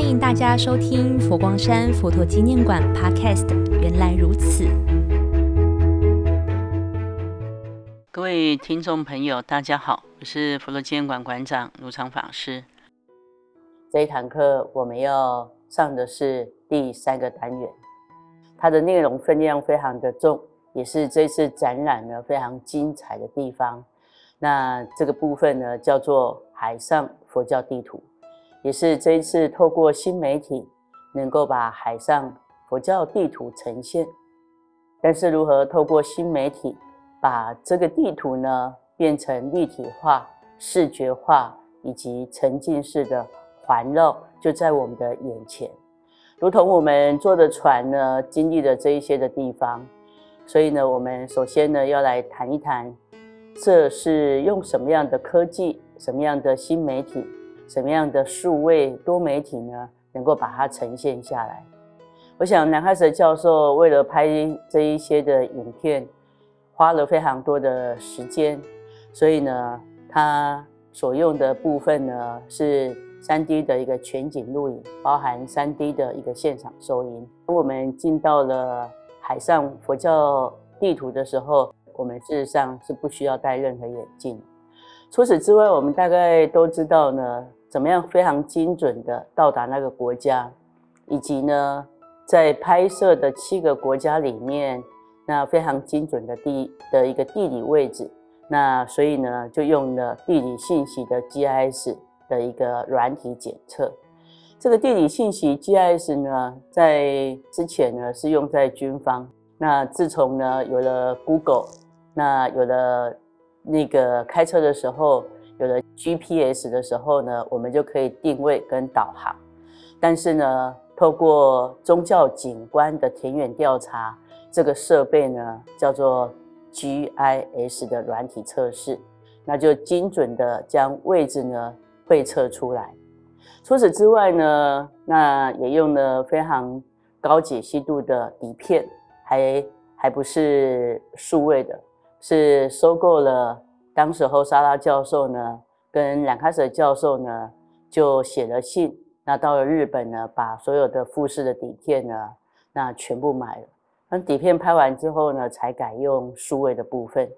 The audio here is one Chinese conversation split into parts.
欢迎大家收听佛光山佛陀纪念馆 Podcast。原来如此，各位听众朋友，大家好，我是佛陀纪念馆馆长卢常法师。这一堂课我们要上的是第三个单元，它的内容分量非常的重，也是这次展览呢非常精彩的地方。那这个部分呢叫做海上佛教地图。也是这一次透过新媒体，能够把海上佛教地图呈现。但是如何透过新媒体，把这个地图呢变成立体化、视觉化以及沉浸式的环绕，就在我们的眼前，如同我们坐的船呢，经历了这一些的地方。所以呢，我们首先呢要来谈一谈，这是用什么样的科技、什么样的新媒体。什么样的数位多媒体呢，能够把它呈现下来？我想南开石教授为了拍这一些的影片，花了非常多的时间，所以呢，他所用的部分呢是三 D 的一个全景录影，包含三 D 的一个现场收音。我们进到了海上佛教地图的时候，我们事实上是不需要戴任何眼镜。除此之外，我们大概都知道呢。怎么样非常精准的到达那个国家，以及呢，在拍摄的七个国家里面，那非常精准的地的一个地理位置，那所以呢，就用了地理信息的 GIS 的一个软体检测。这个地理信息 GIS 呢，在之前呢是用在军方，那自从呢有了 Google，那有了那个开车的时候。有了 GPS 的时候呢，我们就可以定位跟导航。但是呢，透过宗教景观的田园调查，这个设备呢叫做 GIS 的软体测试，那就精准的将位置呢绘测出来。除此之外呢，那也用了非常高解析度的底片，还还不是数位的，是收购了。当时候，沙拉教授呢，跟兰卡舍教授呢，就写了信。那到了日本呢，把所有的富士的底片呢，那全部买了。那底片拍完之后呢，才改用数位的部分。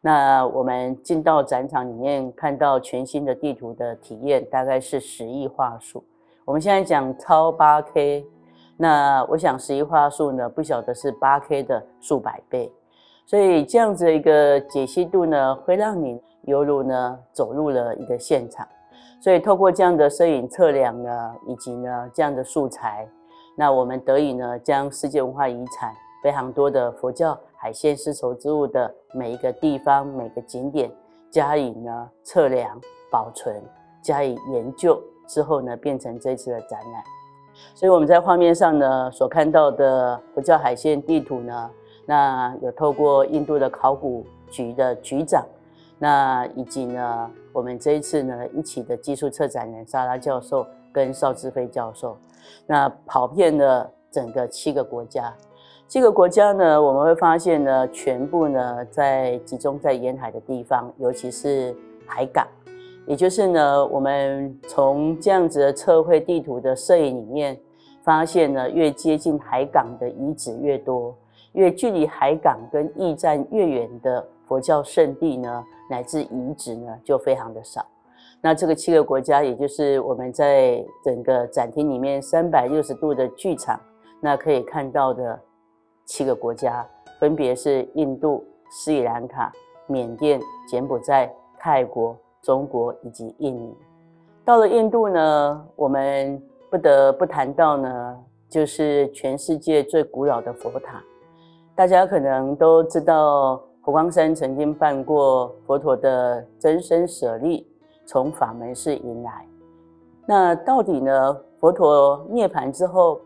那我们进到展场里面，看到全新的地图的体验，大概是十亿画素。我们现在讲超八 K，那我想十亿画素呢，不晓得是八 K 的数百倍。所以这样子的一个解析度呢，会让你犹如呢走入了一个现场。所以透过这样的摄影测量呢，以及呢这样的素材，那我们得以呢将世界文化遗产非常多的佛教海鲜丝绸之物的每一个地方、每个景点加以呢测量、保存、加以研究之后呢，变成这次的展览。所以我们在画面上呢所看到的佛教海鲜地图呢。那有透过印度的考古局的局长，那以及呢，我们这一次呢一起的技术策展人沙拉教授跟邵志飞教授，那跑遍了整个七个国家，七个国家呢，我们会发现呢，全部呢在集中在沿海的地方，尤其是海港，也就是呢，我们从这样子的测绘地图的摄影里面发现呢，越接近海港的遗址越多。越距离海港跟驿站越远的佛教圣地呢，乃至遗址呢，就非常的少。那这个七个国家，也就是我们在整个展厅里面三百六十度的剧场，那可以看到的七个国家，分别是印度、斯里兰卡、缅甸、柬埔寨、泰国、中国以及印尼。到了印度呢，我们不得不谈到呢，就是全世界最古老的佛塔。大家可能都知道，佛光山曾经办过佛陀的真身舍利，从法门寺迎来。那到底呢？佛陀涅槃之后，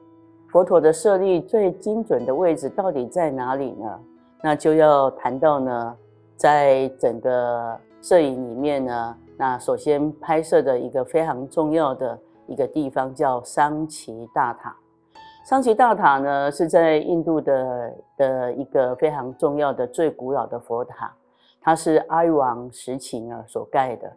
佛陀的舍利最精准的位置到底在哪里呢？那就要谈到呢，在整个摄影里面呢，那首先拍摄的一个非常重要的一个地方叫桑奇大塔。桑奇大塔呢，是在印度的的一个非常重要的、最古老的佛塔，它是阿育王时期呢所盖的，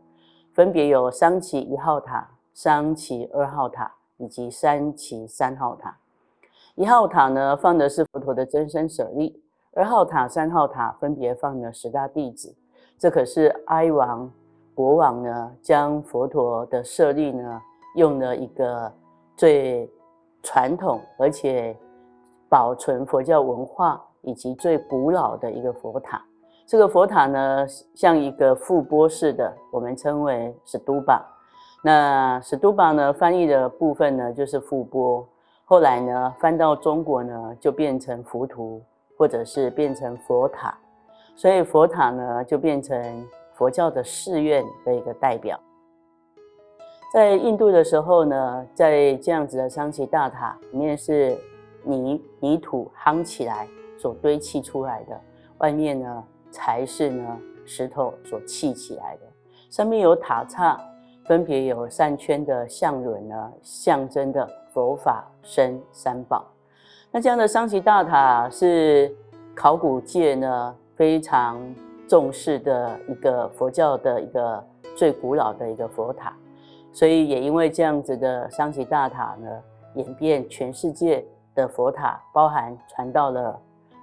分别有桑奇一号塔、桑奇二号塔以及三奇三号塔。一号塔呢放的是佛陀的真身舍利，二号塔、三号塔分别放了十大弟子。这可是哀王国王呢将佛陀的舍利呢用了一个最传统而且保存佛教文化以及最古老的一个佛塔。这个佛塔呢像一个覆钵式的，我们称为史都巴。那史都巴呢翻译的部分呢就是覆钵。后来呢，翻到中国呢，就变成浮屠，或者是变成佛塔，所以佛塔呢就变成佛教的寺院的一个代表。在印度的时候呢，在这样子的桑奇大塔里面是泥泥土夯起来所堆砌出来的，外面呢才是呢石头所砌起来的，上面有塔刹，分别有三圈的象轮呢，象征的。佛法生三宝，那这样的桑奇大塔是考古界呢非常重视的一个佛教的一个最古老的一个佛塔，所以也因为这样子的桑奇大塔呢，演变全世界的佛塔，包含传到了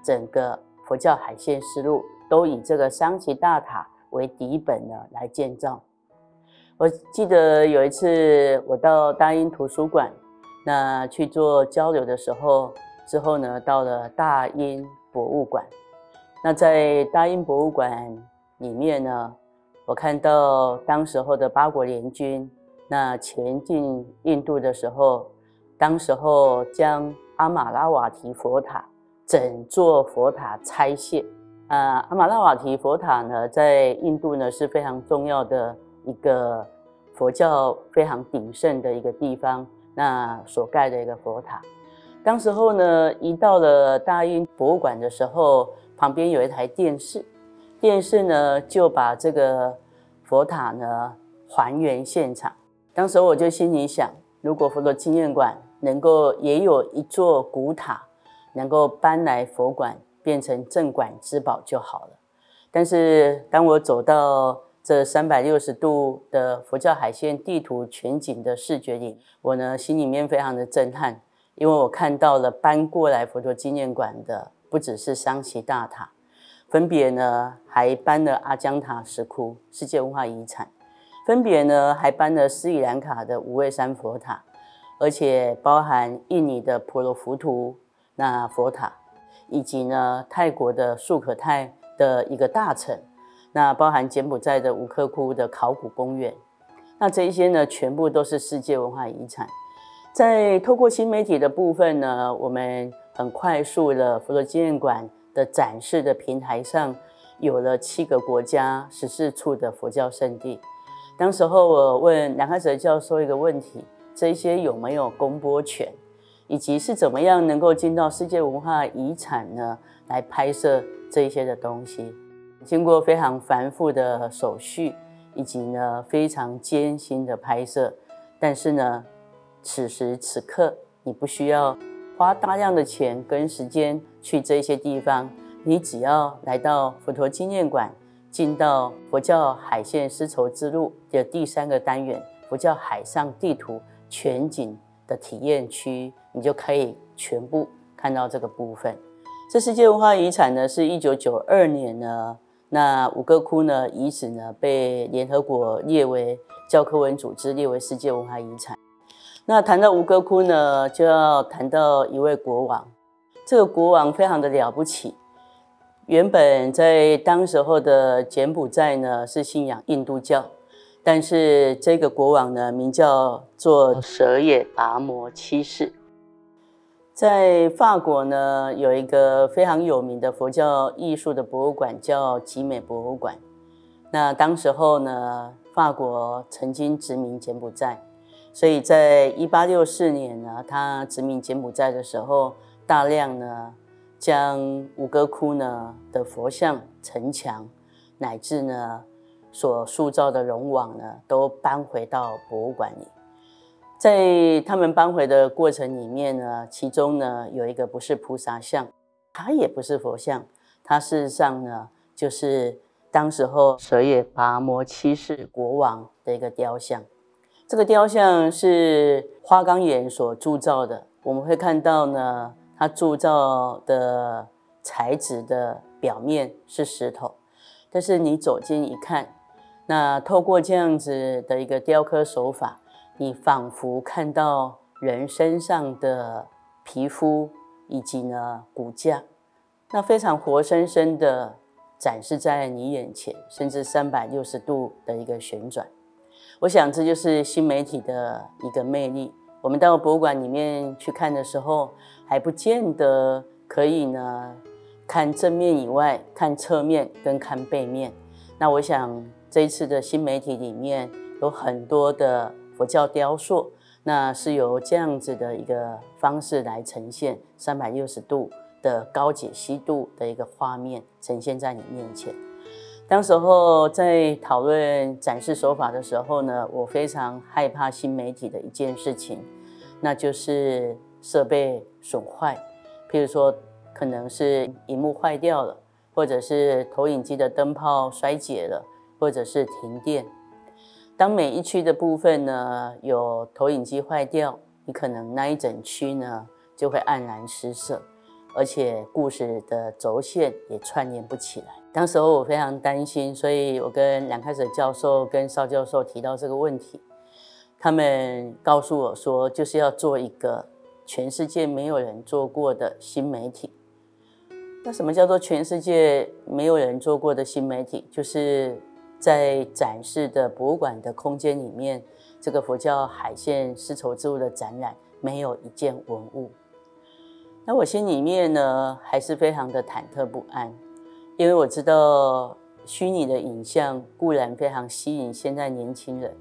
整个佛教海线丝路，都以这个桑奇大塔为底本呢来建造。我记得有一次我到大英图书馆。那去做交流的时候，之后呢，到了大英博物馆。那在大英博物馆里面呢，我看到当时候的八国联军那前进印度的时候，当时候将阿玛拉瓦提佛塔整座佛塔拆卸。啊，阿玛拉瓦提佛塔呢，在印度呢是非常重要的一个佛教非常鼎盛的一个地方。那所盖的一个佛塔，当时候呢，一到了大英博物馆的时候，旁边有一台电视，电视呢就把这个佛塔呢还原现场。当时我就心里想，如果佛陀纪念馆能够也有一座古塔，能够搬来佛馆变成镇馆之宝就好了。但是当我走到这三百六十度的佛教海线地图全景的视觉里，我呢心里面非常的震撼，因为我看到了搬过来佛陀纪念馆的不只是桑奇大塔，分别呢还搬了阿姜塔石窟世界文化遗产，分别呢还搬了斯里兰卡的五位山佛塔，而且包含印尼的婆罗浮屠那佛塔，以及呢泰国的素可泰的一个大城。那包含柬埔寨的吴克窟的考古公园，那这些呢，全部都是世界文化遗产。在透过新媒体的部分呢，我们很快速的佛罗纪念馆的展示的平台上，有了七个国家十四处的佛教圣地。当时候我问南开哲教授一个问题：这些有没有公播权，以及是怎么样能够进到世界文化遗产呢？来拍摄这些的东西。经过非常繁复的手续，以及呢非常艰辛的拍摄，但是呢，此时此刻你不需要花大量的钱跟时间去这些地方，你只要来到佛陀纪念馆，进到佛教海线丝绸之路的第三个单元——佛教海上地图全景的体验区，你就可以全部看到这个部分。这世界文化遗产呢，是一九九二年呢。那五哥窟呢？遗址呢？被联合国列为教科文组织列为世界文化遗产。那谈到吴哥窟呢，就要谈到一位国王。这个国王非常的了不起。原本在当时候的柬埔寨呢，是信仰印度教，但是这个国王呢，名叫做舍野达摩七世。在法国呢，有一个非常有名的佛教艺术的博物馆，叫集美博物馆。那当时候呢，法国曾经殖民柬埔寨，所以在一八六四年呢，他殖民柬埔寨的时候，大量呢将五哥窟呢的佛像、城墙，乃至呢所塑造的龙王呢，都搬回到博物馆里。在他们搬回的过程里面呢，其中呢有一个不是菩萨像，它也不是佛像，它事实上呢就是当时候舍也拔摩七世国王的一个雕像。这个雕像是花岗岩所铸造的。我们会看到呢，它铸造的材质的表面是石头，但是你走近一看，那透过这样子的一个雕刻手法，你仿佛看到人身上的皮肤以及呢骨架，那非常活生生的展示在你眼前，甚至三百六十度的一个旋转。我想这就是新媒体的一个魅力。我们到博物馆里面去看的时候，还不见得可以呢看正面以外，看侧面跟看背面。那我想这一次的新媒体里面有很多的佛教雕塑，那是由这样子的一个方式来呈现三百六十度的高解析度的一个画面呈现在你面前。当时候在讨论展示手法的时候呢，我非常害怕新媒体的一件事情，那就是设备损坏，譬如说可能是荧幕坏掉了，或者是投影机的灯泡衰竭了，或者是停电。当每一区的部分呢有投影机坏掉，你可能那一整区呢就会黯然失色，而且故事的轴线也串联不起来。当时候我非常担心，所以我跟梁开始教授、跟邵教授提到这个问题，他们告诉我说，就是要做一个全世界没有人做过的新媒体。那什么叫做全世界没有人做过的新媒体？就是在展示的博物馆的空间里面，这个佛教海线丝绸之路的展览没有一件文物。那我心里面呢，还是非常的忐忑不安。因为我知道虚拟的影像固然非常吸引现在年轻人，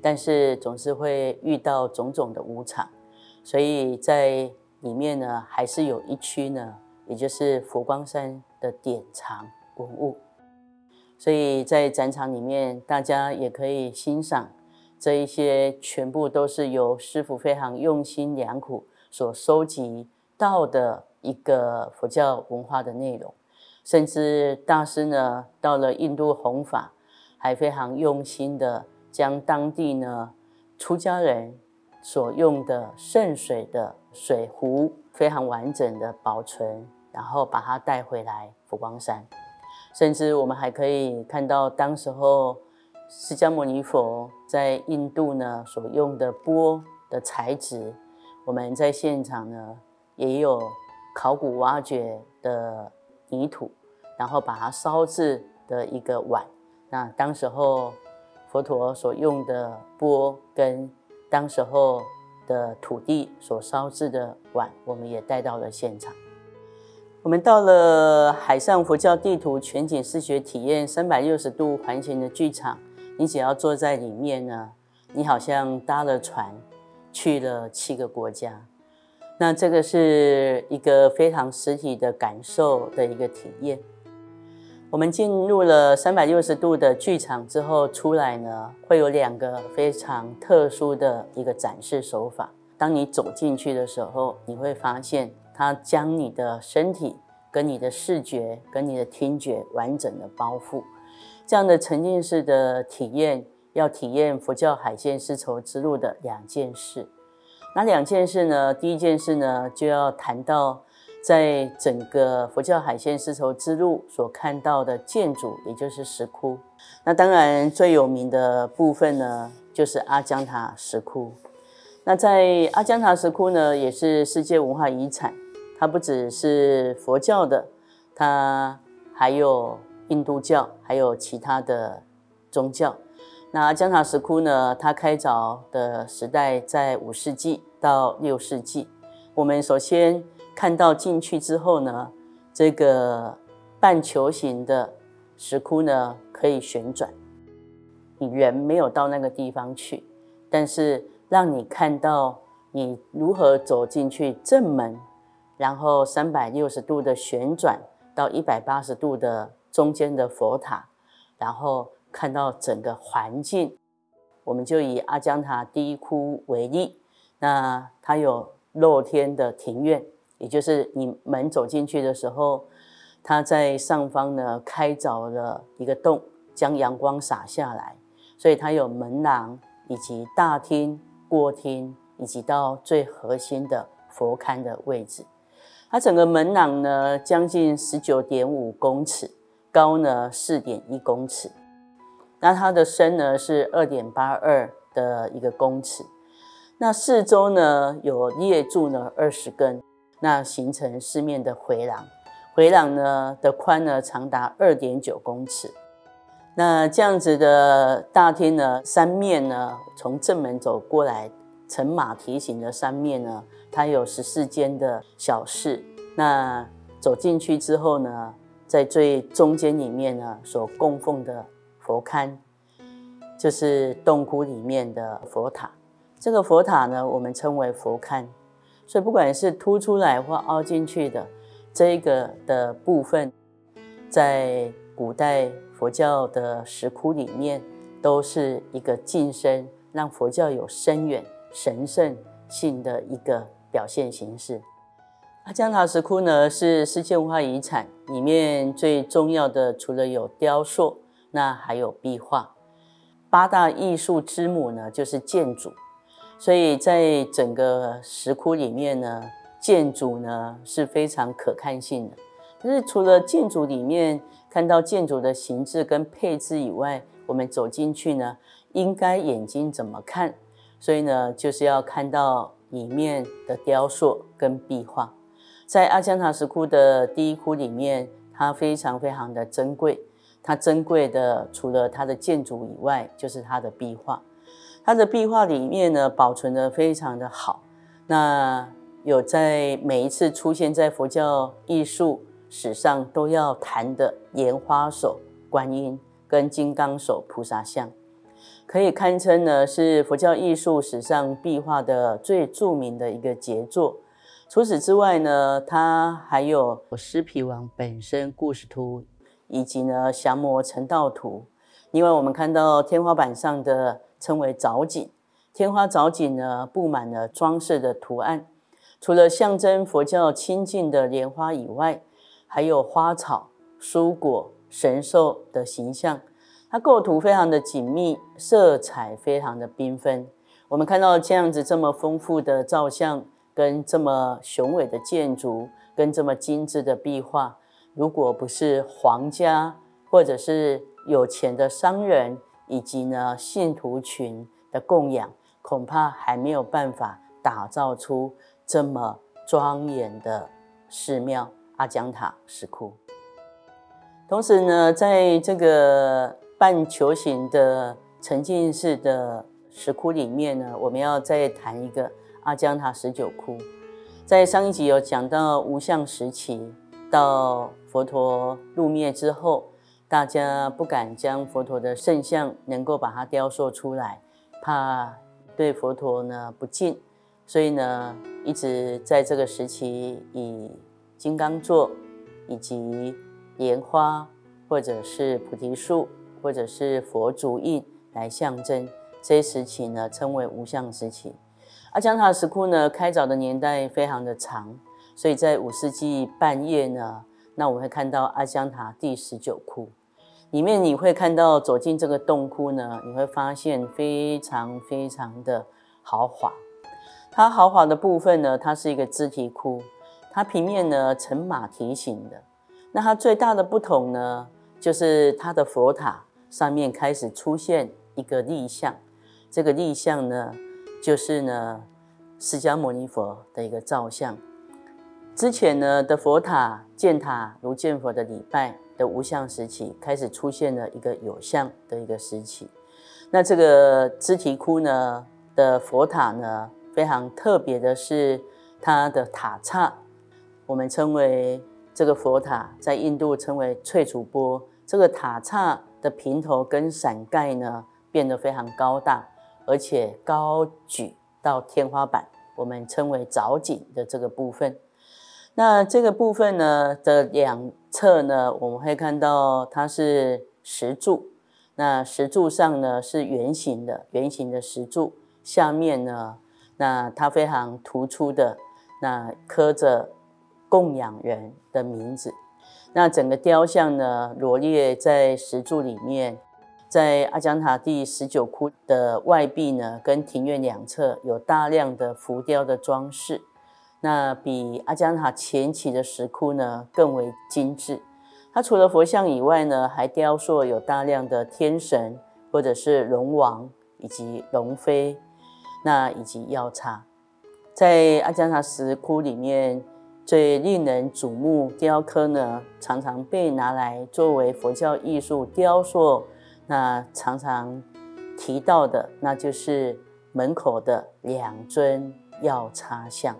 但是总是会遇到种种的无常，所以在里面呢，还是有一区呢，也就是佛光山的典藏文物。所以在展场里面，大家也可以欣赏这一些全部都是由师傅非常用心良苦所收集到的一个佛教文化的内容。甚至大师呢，到了印度弘法，还非常用心的将当地呢出家人所用的圣水的水壶非常完整的保存，然后把它带回来佛光山。甚至我们还可以看到，当时候释迦牟尼佛在印度呢所用的钵的材质，我们在现场呢也有考古挖掘的。泥土，然后把它烧制的一个碗。那当时候佛陀所用的钵，跟当时候的土地所烧制的碗，我们也带到了现场。我们到了海上佛教地图全景视觉体验三百六十度环形的剧场，你只要坐在里面呢，你好像搭了船去了七个国家。那这个是一个非常实体的感受的一个体验。我们进入了三百六十度的剧场之后出来呢，会有两个非常特殊的一个展示手法。当你走进去的时候，你会发现它将你的身体、跟你的视觉、跟你的听觉完整的包覆。这样的沉浸式的体验，要体验佛教海线丝绸之路的两件事。那两件事呢？第一件事呢，就要谈到在整个佛教海线丝绸之路所看到的建筑，也就是石窟。那当然最有名的部分呢，就是阿姜塔石窟。那在阿姜塔石窟呢，也是世界文化遗产。它不只是佛教的，它还有印度教，还有其他的宗教。那阿江塔石窟呢？它开凿的时代在五世纪到六世纪。我们首先看到进去之后呢，这个半球形的石窟呢可以旋转，你人没有到那个地方去，但是让你看到你如何走进去正门，然后三百六十度的旋转到一百八十度的中间的佛塔，然后。看到整个环境，我们就以阿姜塔第一窟为例，那它有露天的庭院，也就是你门走进去的时候，它在上方呢开凿了一个洞，将阳光洒下来，所以它有门廊以及大厅、过厅以及到最核心的佛龛的位置。它整个门廊呢，将近十九点五公尺，高呢四点一公尺。那它的深呢是二点八二的一个公尺。那四周呢有列柱呢二十根，那形成四面的回廊。回廊呢的宽呢长达二点九公尺。那这样子的大厅呢，三面呢从正门走过来，呈马蹄形的三面呢。它有十四间的小室，那走进去之后呢，在最中间里面呢，所供奉的佛龛，就是洞窟里面的佛塔。这个佛塔呢，我们称为佛龛。所以不管是凸出来或凹进去的这个的部分，在古代佛教的石窟里面，都是一个晋升，让佛教有深远神圣性的一个。表现形式，阿江塔石窟呢是世界文化遗产里面最重要的，除了有雕塑，那还有壁画。八大艺术之母呢就是建筑，所以在整个石窟里面呢，建筑呢是非常可看性的。但是除了建筑里面看到建筑的形制跟配置以外，我们走进去呢，应该眼睛怎么看？所以呢，就是要看到。里面的雕塑跟壁画，在阿江塔石窟的第一窟里面，它非常非常的珍贵。它珍贵的除了它的建筑以外，就是它的壁画。它的壁画里面呢，保存的非常的好。那有在每一次出现在佛教艺术史上都要谈的莲花手观音跟金刚手菩萨像。可以堪称呢是佛教艺术史上壁画的最著名的一个杰作。除此之外呢，它还有狮皮王本身故事图，以及呢降魔成道图。另外，我们看到天花板上的称为藻井，天花藻井呢布满了装饰的图案。除了象征佛教清净的莲花以外，还有花草、蔬果、神兽的形象。它构图非常的紧密，色彩非常的缤纷。我们看到这样子这么丰富的照相，跟这么雄伟的建筑，跟这么精致的壁画，如果不是皇家或者是有钱的商人，以及呢信徒群的供养，恐怕还没有办法打造出这么庄严的寺庙阿姜塔石窟。同时呢，在这个半球形的沉浸式的石窟里面呢，我们要再谈一个阿姜塔十九窟。在上一集有讲到无相时期，到佛陀入灭之后，大家不敢将佛陀的圣像能够把它雕塑出来，怕对佛陀呢不敬，所以呢一直在这个时期以金刚座以及莲花或者是菩提树。或者是佛足印来象征，这一时期呢称为无相时期。阿江塔石窟呢开凿的年代非常的长，所以在五世纪半叶呢，那我们会看到阿香塔第十九窟里面，你会看到走进这个洞窟呢，你会发现非常非常的豪华。它豪华的部分呢，它是一个支提窟，它平面呢呈马蹄形的。那它最大的不同呢，就是它的佛塔。上面开始出现一个立像，这个立像呢，就是呢释迦牟尼佛的一个造像。之前呢的佛塔建塔如建佛的礼拜的无相时期，开始出现了一个有相的一个时期。那这个支提窟呢的佛塔呢，非常特别的是它的塔刹，我们称为这个佛塔在印度称为翠楚波，这个塔刹。的平头跟伞盖呢变得非常高大，而且高举到天花板，我们称为藻井的这个部分。那这个部分呢的两侧呢，我们会看到它是石柱，那石柱上呢是圆形的，圆形的石柱下面呢，那它非常突出的那刻着供养人的名字。那整个雕像呢，罗列在石柱里面，在阿姜塔第十九窟的外壁呢，跟庭院两侧有大量的浮雕的装饰，那比阿姜塔前期的石窟呢更为精致。它除了佛像以外呢，还雕塑有大量的天神或者是龙王以及龙妃，那以及药叉。在阿姜塔石窟里面，最令人瞩目雕刻呢，常常被拿来作为佛教艺术雕塑。那常常提到的，那就是门口的两尊药叉像。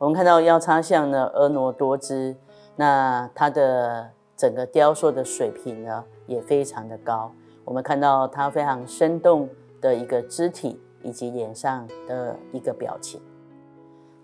我们看到腰叉像呢，婀娜多姿，那它的整个雕塑的水平呢，也非常的高。我们看到它非常生动的一个肢体以及脸上的一个表情。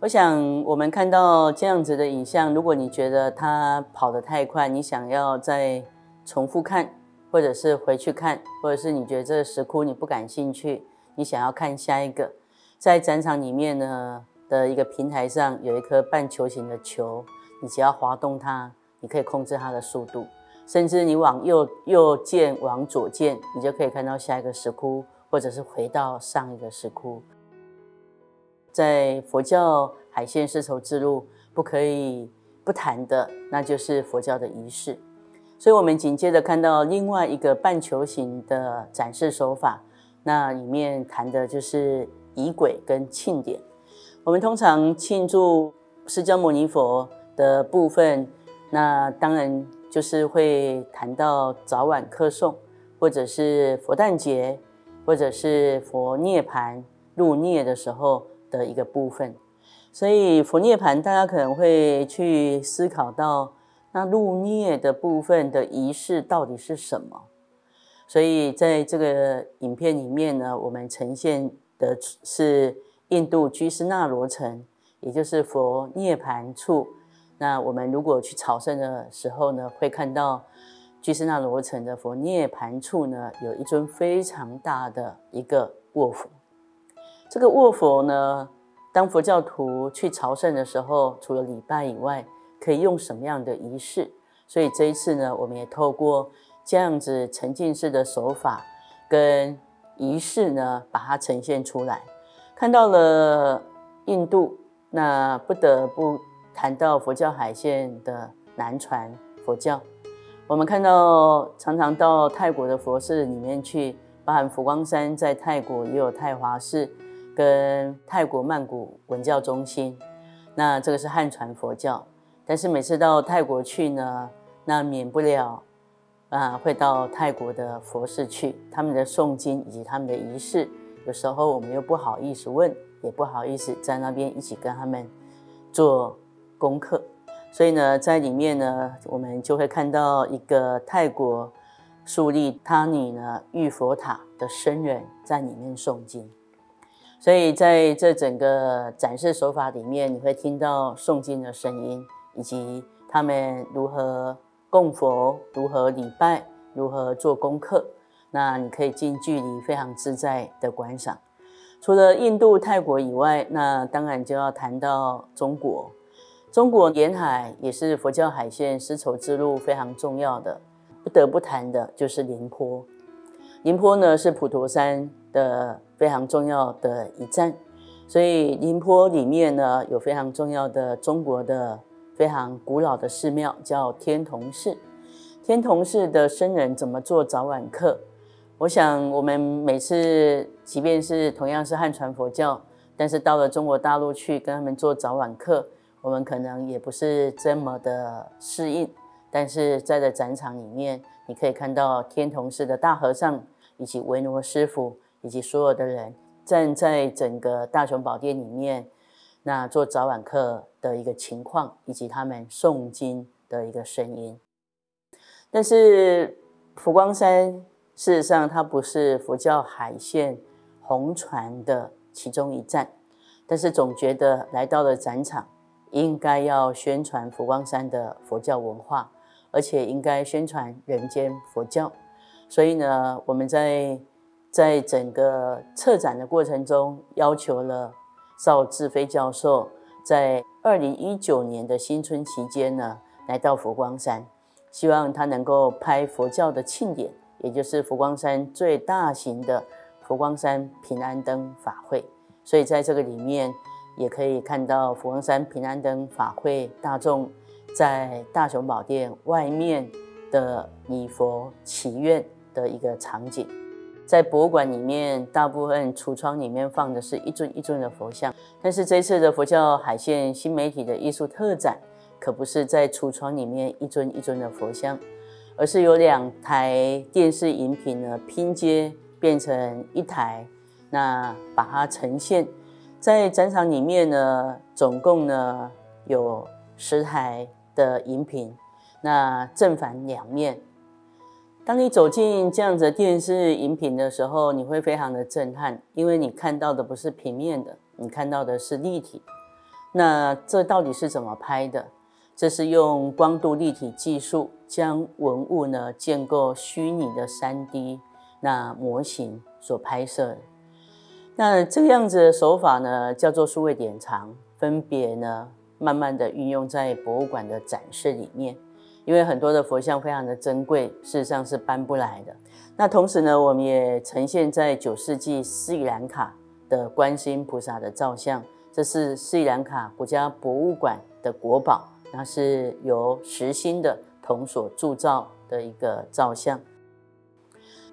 我想，我们看到这样子的影像，如果你觉得它跑得太快，你想要再重复看。或者是回去看，或者是你觉得这个石窟你不感兴趣，你想要看下一个，在展场里面呢的一个平台上有一颗半球形的球，你只要滑动它，你可以控制它的速度，甚至你往右右键往左键，你就可以看到下一个石窟，或者是回到上一个石窟。在佛教海线丝绸之路不可以不谈的，那就是佛教的仪式。所以，我们紧接着看到另外一个半球形的展示手法，那里面谈的就是仪轨跟庆典。我们通常庆祝释迦牟尼佛的部分，那当然就是会谈到早晚课诵，或者是佛诞节，或者是佛涅盘入涅的时候的一个部分。所以，佛涅盘大家可能会去思考到。那入涅的部分的仪式到底是什么？所以在这个影片里面呢，我们呈现的是印度居士那罗城，也就是佛涅盘处。那我们如果去朝圣的时候呢，会看到居士那罗城的佛涅盘处呢，有一尊非常大的一个卧佛。这个卧佛呢，当佛教徒去朝圣的时候，除了礼拜以外，可以用什么样的仪式？所以这一次呢，我们也透过这样子沉浸式的手法跟仪式呢，把它呈现出来。看到了印度，那不得不谈到佛教海线的南传佛教。我们看到常常到泰国的佛寺里面去，包含佛光山在泰国也有泰华寺跟泰国曼谷文教中心。那这个是汉传佛教。但是每次到泰国去呢，那免不了啊，会到泰国的佛寺去，他们的诵经以及他们的仪式，有时候我们又不好意思问，也不好意思在那边一起跟他们做功课，所以呢，在里面呢，我们就会看到一个泰国树立他尼呢玉佛塔的僧人在里面诵经，所以在这整个展示手法里面，你会听到诵经的声音。以及他们如何供佛、如何礼拜、如何做功课，那你可以近距离非常自在的观赏。除了印度、泰国以外，那当然就要谈到中国。中国沿海也是佛教海线丝绸之路非常重要的，不得不谈的就是宁波。宁波呢是普陀山的非常重要的一站，所以宁波里面呢有非常重要的中国的。非常古老的寺庙叫天童寺。天童寺的僧人怎么做早晚课？我想我们每次，即便是同样是汉传佛教，但是到了中国大陆去跟他们做早晚课，我们可能也不是这么的适应。但是在这展场里面，你可以看到天童寺的大和尚以及维罗师傅以及所有的人站在整个大雄宝殿里面。那做早晚课的一个情况，以及他们诵经的一个声音。但是佛光山事实上它不是佛教海线红船的其中一站，但是总觉得来到了展场，应该要宣传佛光山的佛教文化，而且应该宣传人间佛教。所以呢，我们在在整个策展的过程中，要求了。邵志飞教授在二零一九年的新春期间呢，来到佛光山，希望他能够拍佛教的庆典，也就是佛光山最大型的佛光山平安灯法会。所以在这个里面，也可以看到佛光山平安灯法会大众在大雄宝殿外面的礼佛祈愿的一个场景。在博物馆里面，大部分橱窗里面放的是一尊一尊的佛像，但是这次的佛教海线新媒体的艺术特展，可不是在橱窗里面一尊一尊的佛像，而是有两台电视荧屏呢拼接变成一台，那把它呈现在展场里面呢，总共呢有十台的荧屏，那正反两面。当你走进这样子电视荧屏的时候，你会非常的震撼，因为你看到的不是平面的，你看到的是立体。那这到底是怎么拍的？这是用光度立体技术将文物呢建构虚拟的三 D 那模型所拍摄的。那这个样子的手法呢，叫做数位典藏，分别呢慢慢的运用在博物馆的展示里面。因为很多的佛像非常的珍贵，事实上是搬不来的。那同时呢，我们也呈现在九世纪斯里兰卡的观世音菩萨的造像，这是斯里兰卡国家博物馆的国宝，那是由实心的铜所铸造的一个造像。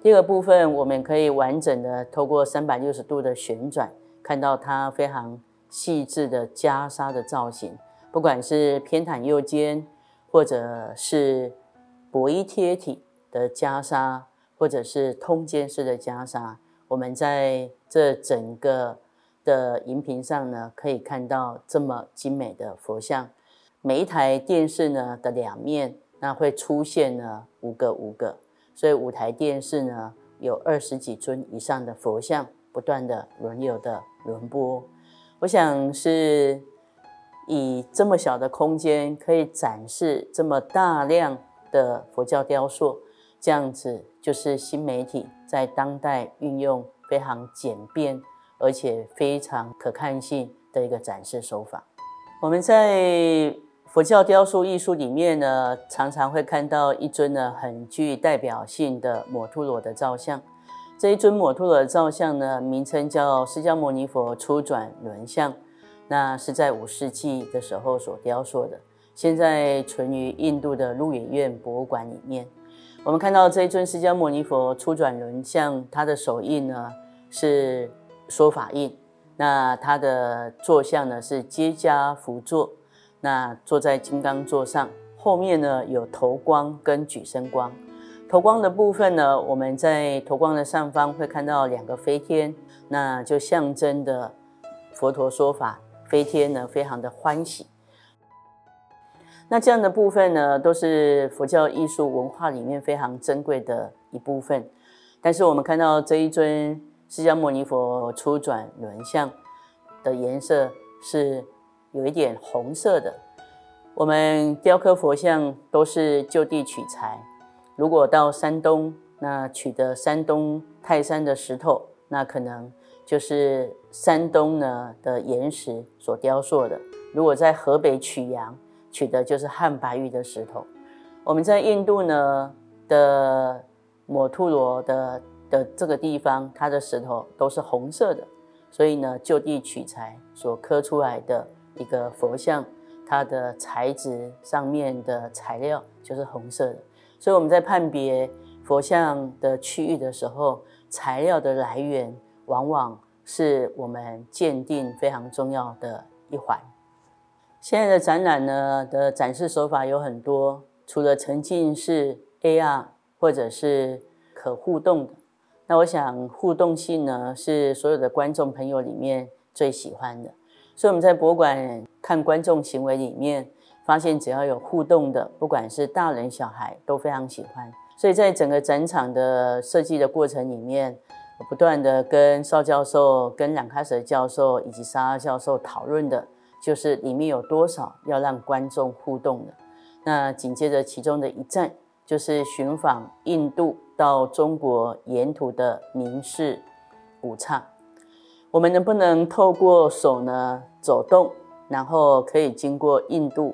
第二个部分，我们可以完整的透过三百六十度的旋转，看到它非常细致的袈裟的造型，不管是偏袒右肩。或者是薄衣贴体的袈裟，或者是通肩式的袈裟，我们在这整个的荧屏上呢，可以看到这么精美的佛像。每一台电视呢的两面，那会出现呢五个五个，所以五台电视呢有二十几尊以上的佛像，不断的轮流的轮播。我想是。以这么小的空间可以展示这么大量的佛教雕塑，这样子就是新媒体在当代运用非常简便而且非常可看性的一个展示手法。我们在佛教雕塑艺术里面呢，常常会看到一尊呢很具代表性的摩托罗的造像。这一尊摩托罗的造像呢，名称叫释迦牟尼佛初转轮像。那是在五世纪的时候所雕塑的，现在存于印度的鹿野苑博物馆里面。我们看到这一尊释迦牟尼佛初转轮像，它的手印呢是说法印，那它的坐像呢是接跏趺坐，那坐在金刚座上，后面呢有头光跟举身光。头光的部分呢，我们在头光的上方会看到两个飞天，那就象征的佛陀说法。飞天呢，非常的欢喜。那这样的部分呢，都是佛教艺术文化里面非常珍贵的一部分。但是我们看到这一尊释迦牟尼佛初转轮像的颜色是有一点红色的。我们雕刻佛像都是就地取材，如果到山东，那取得山东泰山的石头，那可能。就是山东呢的岩石所雕塑的。如果在河北曲阳取的，就是汉白玉的石头。我们在印度呢的摩吐罗的的这个地方，它的石头都是红色的，所以呢就地取材所刻出来的一个佛像，它的材质上面的材料就是红色的。所以我们在判别佛像的区域的时候，材料的来源。往往是我们鉴定非常重要的一环。现在的展览呢的展示手法有很多，除了沉浸式 AR 或者是可互动的，那我想互动性呢是所有的观众朋友里面最喜欢的。所以我们在博物馆看观众行为里面，发现只要有互动的，不管是大人小孩都非常喜欢。所以在整个展场的设计的过程里面。我不断的跟邵教授、跟朗卡舍教授以及沙拉教授讨论的，就是里面有多少要让观众互动的。那紧接着其中的一站，就是寻访印度到中国沿途的名士古刹。我们能不能透过手呢走动，然后可以经过印度？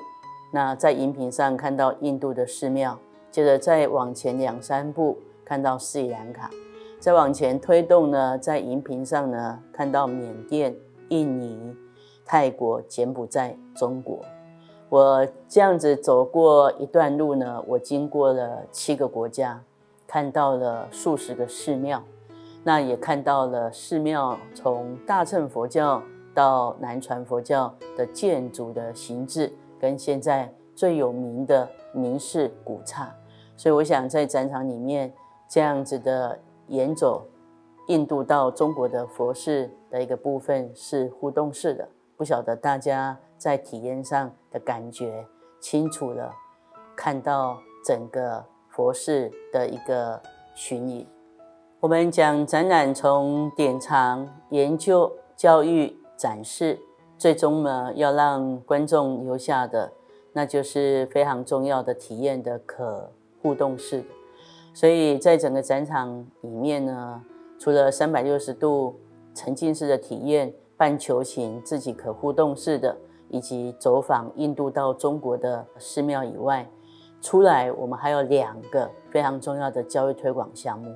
那在荧屏上看到印度的寺庙，接着再往前两三步。看到斯里兰卡，再往前推动呢，在荧屏上呢看到缅甸、印尼、泰国、柬埔寨、中国。我这样子走过一段路呢，我经过了七个国家，看到了数十个寺庙，那也看到了寺庙从大乘佛教到南传佛教的建筑的形制，跟现在最有名的名寺古刹。所以我想在展场里面这样子的沿走印度到中国的佛寺的一个部分是互动式的，不晓得大家。在体验上的感觉清楚了，看到整个佛寺的一个巡影。我们讲展览从典藏、研究、教育、展示，最终呢要让观众留下的，那就是非常重要的体验的可互动式。所以在整个展场里面呢，除了三百六十度沉浸式的体验、半球形自己可互动式的。以及走访印度到中国的寺庙以外，出来我们还有两个非常重要的教育推广项目。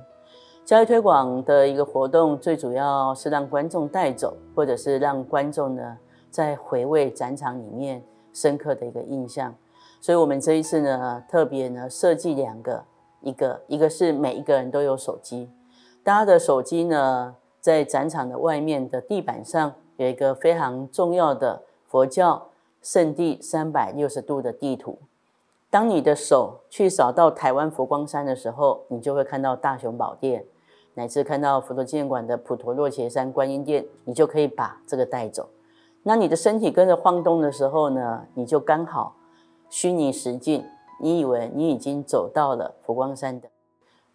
教育推广的一个活动，最主要是让观众带走，或者是让观众呢在回味展场里面深刻的一个印象。所以，我们这一次呢，特别呢设计两个，一个一个是每一个人都有手机，大家的手机呢在展场的外面的地板上有一个非常重要的。佛教圣地三百六十度的地图，当你的手去扫到台湾佛光山的时候，你就会看到大雄宝殿，乃至看到佛陀纪念馆的普陀洛伽山观音殿，你就可以把这个带走。那你的身体跟着晃动的时候呢，你就刚好虚拟实境，你以为你已经走到了佛光山的。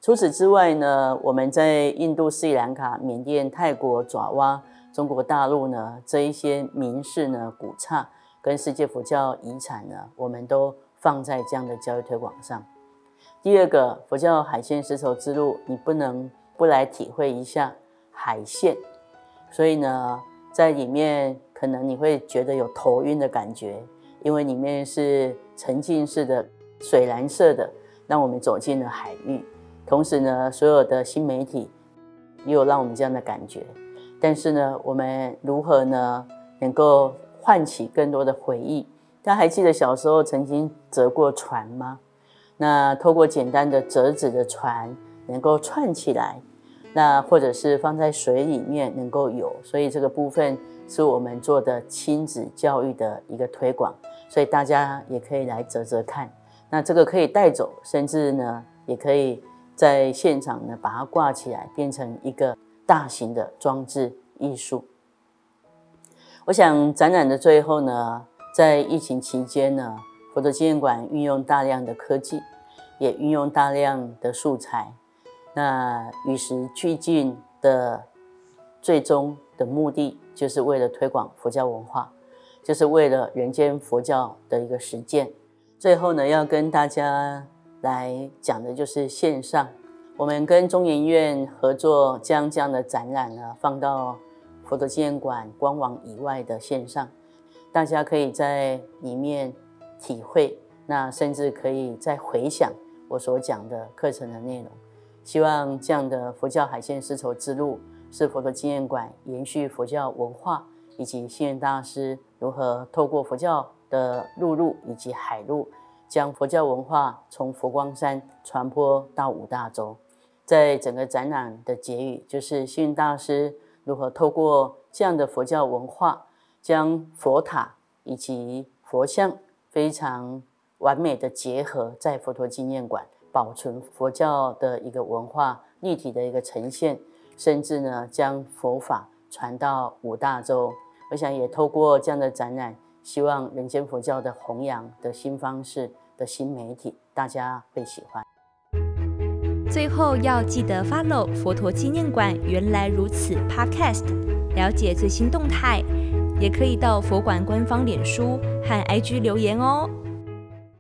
除此之外呢，我们在印度、斯里兰卡、缅甸、泰国、爪哇。中国大陆呢，这一些名士呢、古刹跟世界佛教遗产呢，我们都放在这样的教育推广上。第二个，佛教海鲜丝绸之路，你不能不来体会一下海鲜。所以呢，在里面可能你会觉得有头晕的感觉，因为里面是沉浸式的水蓝色的，让我们走进了海域。同时呢，所有的新媒体也有让我们这样的感觉。但是呢，我们如何呢，能够唤起更多的回忆？大家还记得小时候曾经折过船吗？那透过简单的折纸的船，能够串起来，那或者是放在水里面能够游，所以这个部分是我们做的亲子教育的一个推广，所以大家也可以来折折看。那这个可以带走，甚至呢，也可以在现场呢把它挂起来，变成一个。大型的装置艺术，我想展览的最后呢，在疫情期间呢，佛陀纪念馆运用大量的科技，也运用大量的素材，那与时俱进的最终的目的，就是为了推广佛教文化，就是为了人间佛教的一个实践。最后呢，要跟大家来讲的就是线上。我们跟中研院合作，将这样的展览呢放到佛陀纪念馆官网以外的线上，大家可以在里面体会，那甚至可以再回想我所讲的课程的内容。希望这样的佛教海鲜丝绸之路，是佛陀纪念馆延续佛教文化，以及星云大师如何透过佛教的陆路以及海路，将佛教文化从佛光山传播到五大洲。在整个展览的结语，就是星云大师如何透过这样的佛教文化，将佛塔以及佛像非常完美的结合在佛陀纪念馆，保存佛教的一个文化立体的一个呈现，甚至呢将佛法传到五大洲。我想也透过这样的展览，希望人间佛教的弘扬的新方式的新媒体，大家会喜欢。最后要记得 follow 佛陀纪念馆原来如此 Podcast，了解最新动态，也可以到佛馆官方脸书和 IG 留言哦。